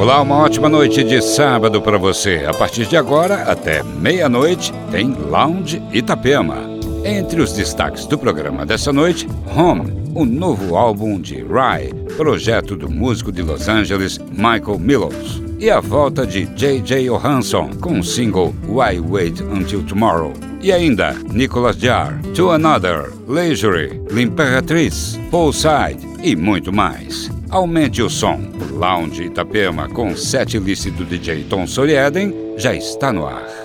Olá, uma ótima noite de sábado para você. A partir de agora, até meia-noite, tem Lounge Itapema. Entre os destaques do programa dessa noite, Home, o novo álbum de Rye, projeto do músico de Los Angeles Michael Millows. E a volta de J.J. Johansson com o single Why Wait Until Tomorrow. E ainda Nicolas Jar, To Another, Leisure, L'Imperatriz, Poolside e muito mais. Aumente o som. O Lounge Itapema com sete list do DJ Tom Sorieden já está no ar.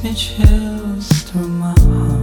Quiet light, there was no sorrow,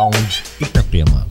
Lounge Itapema.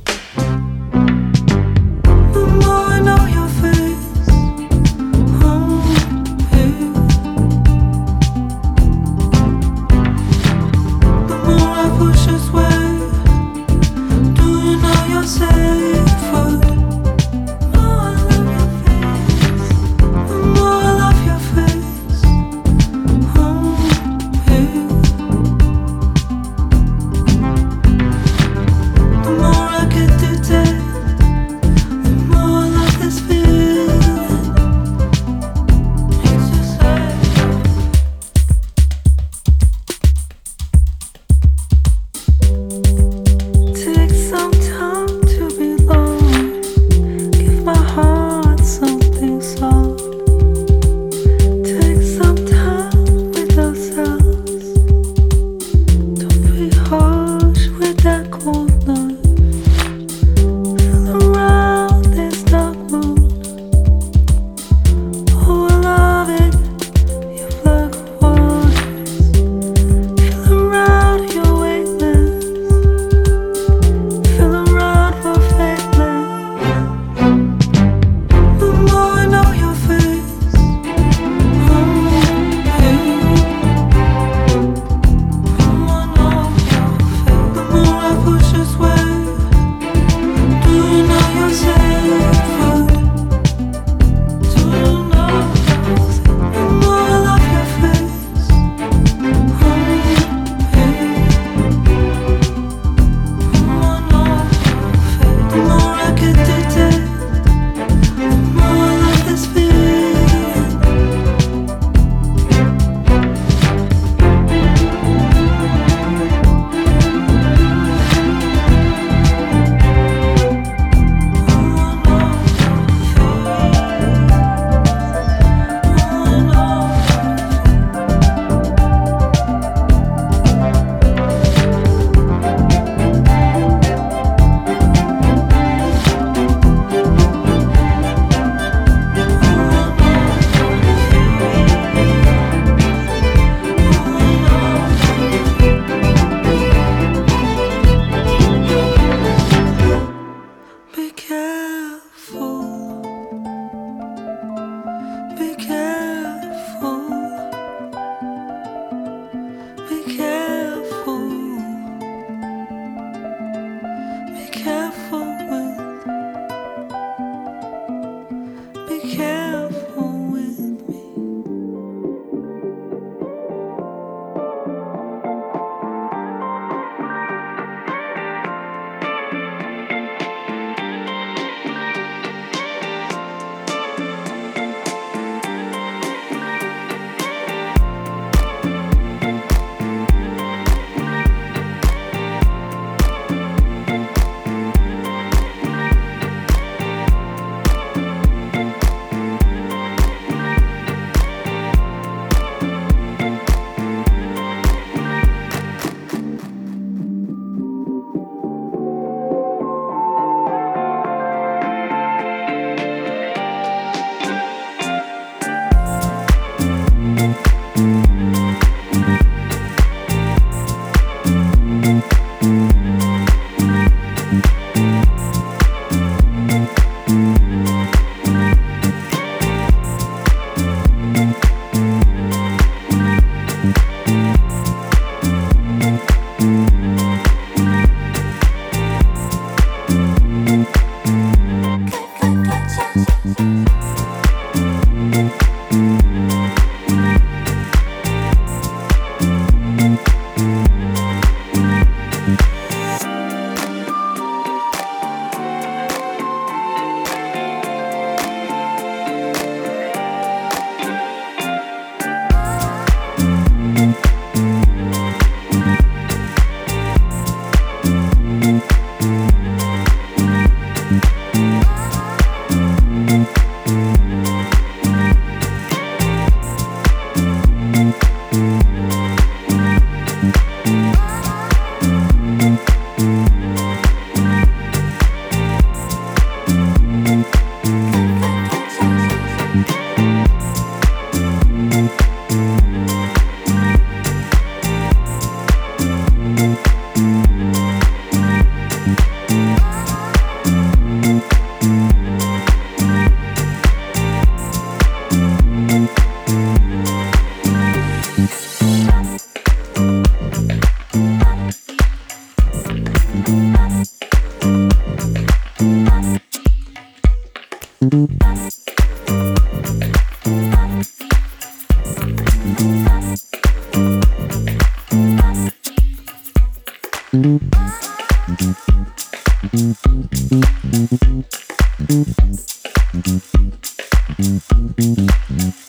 So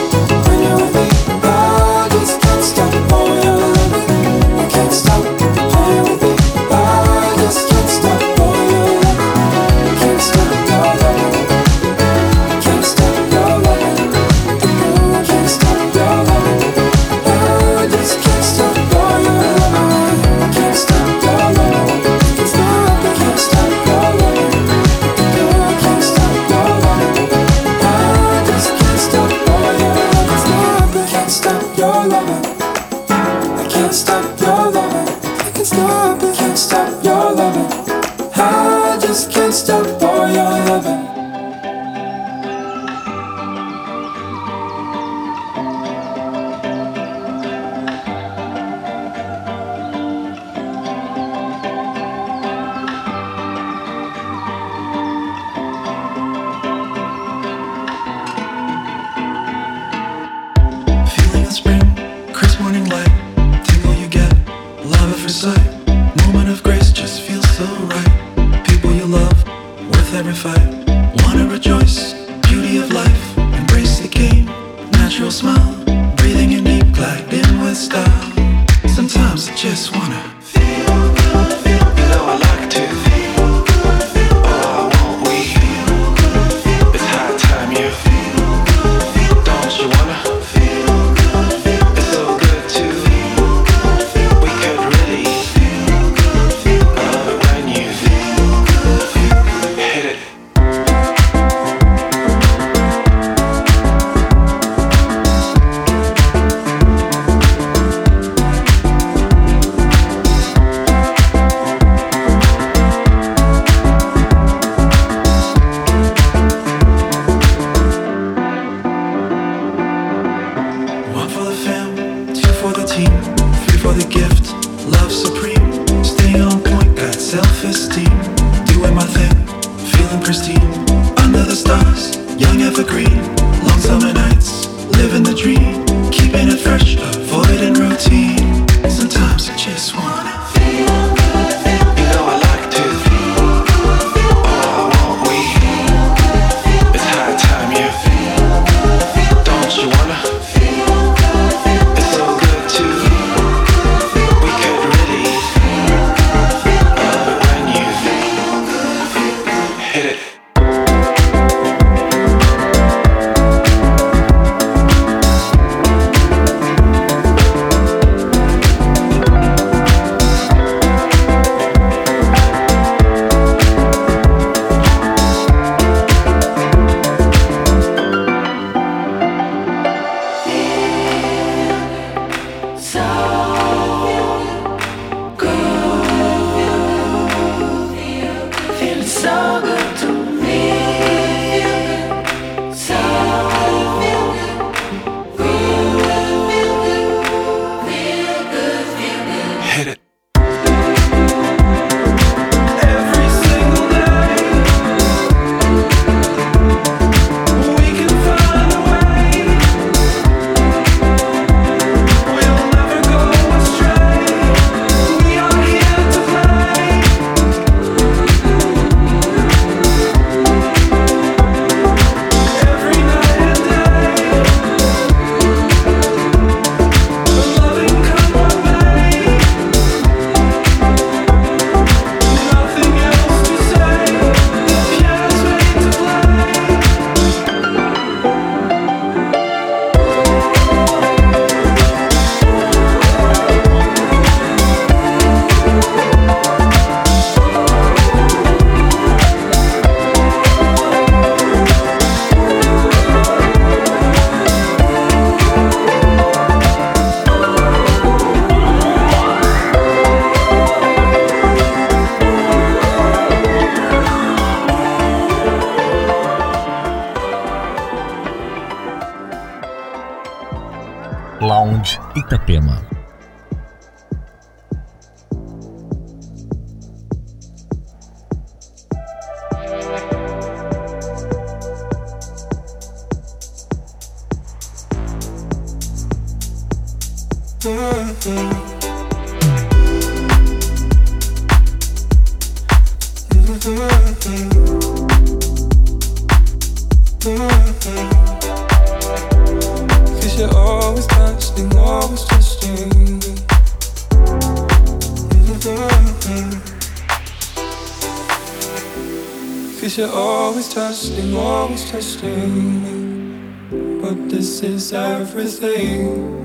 Cause you're always testing, always testing me. But this is everything.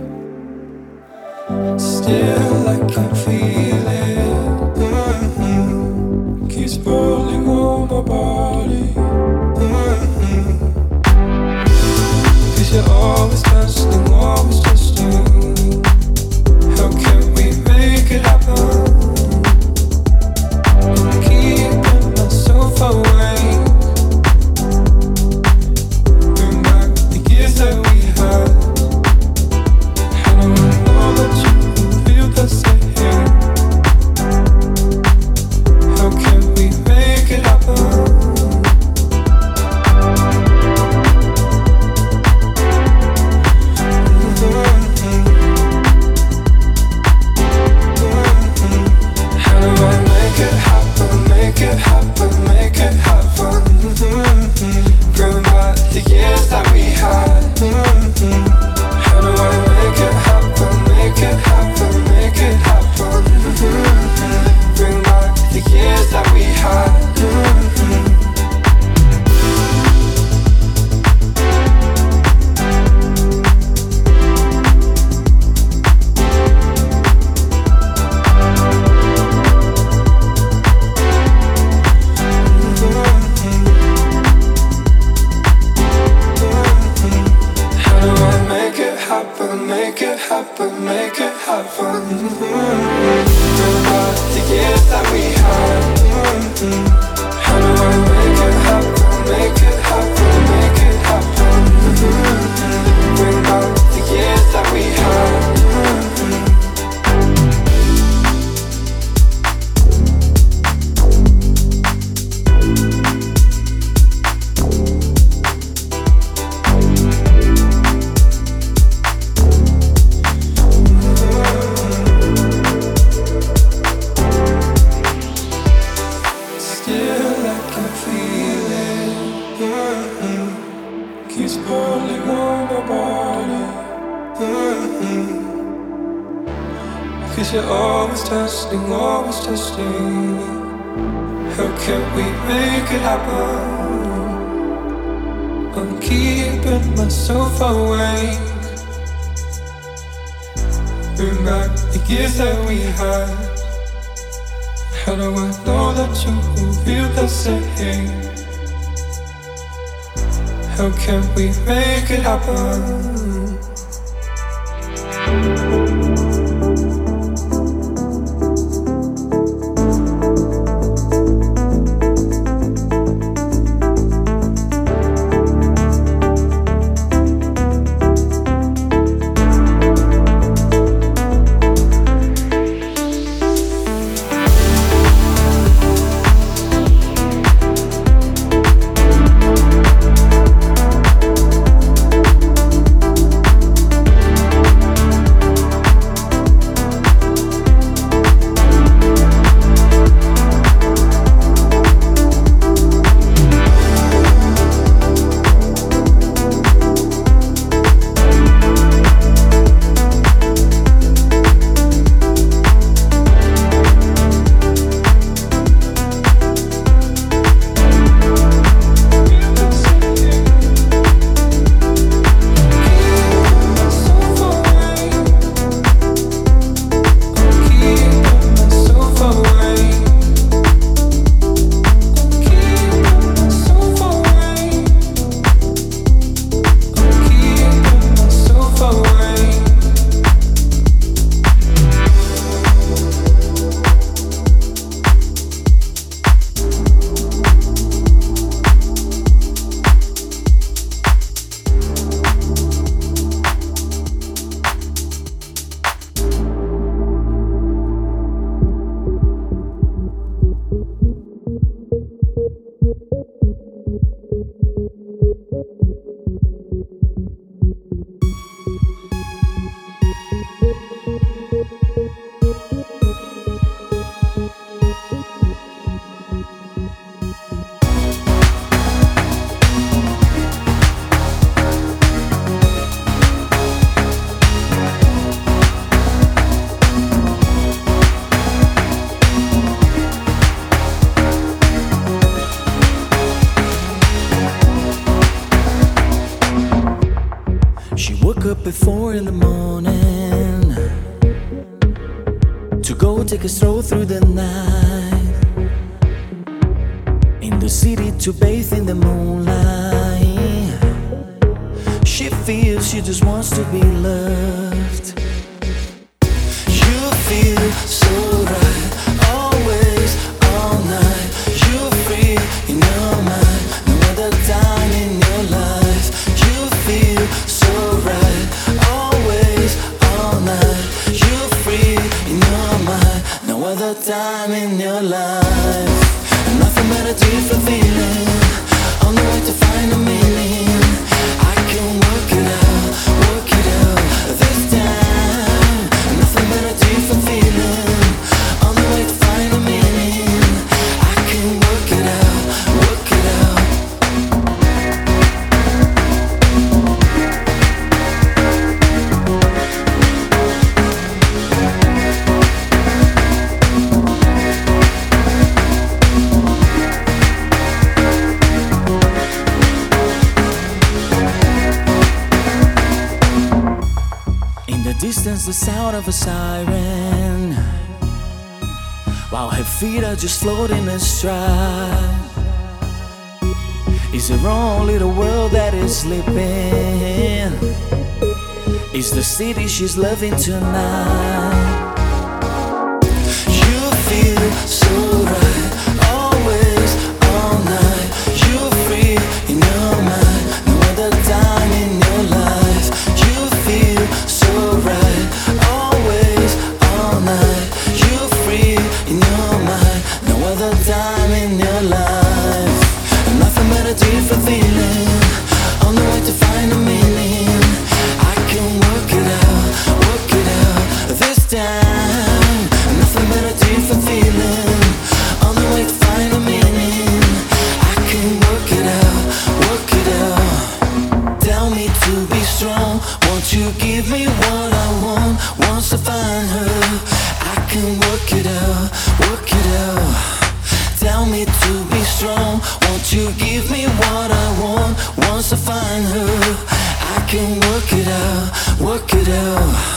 Still, I can feel it. Mm-hmm. Keeps pulling on my body. Mm-hmm. Cause you're always testing, always testing. How can we make it happen? time in your life. Nothing but do for thing. just floating astride? Is there only the world that is sleeping? Is the city she's loving tonight? Work it out, work it out.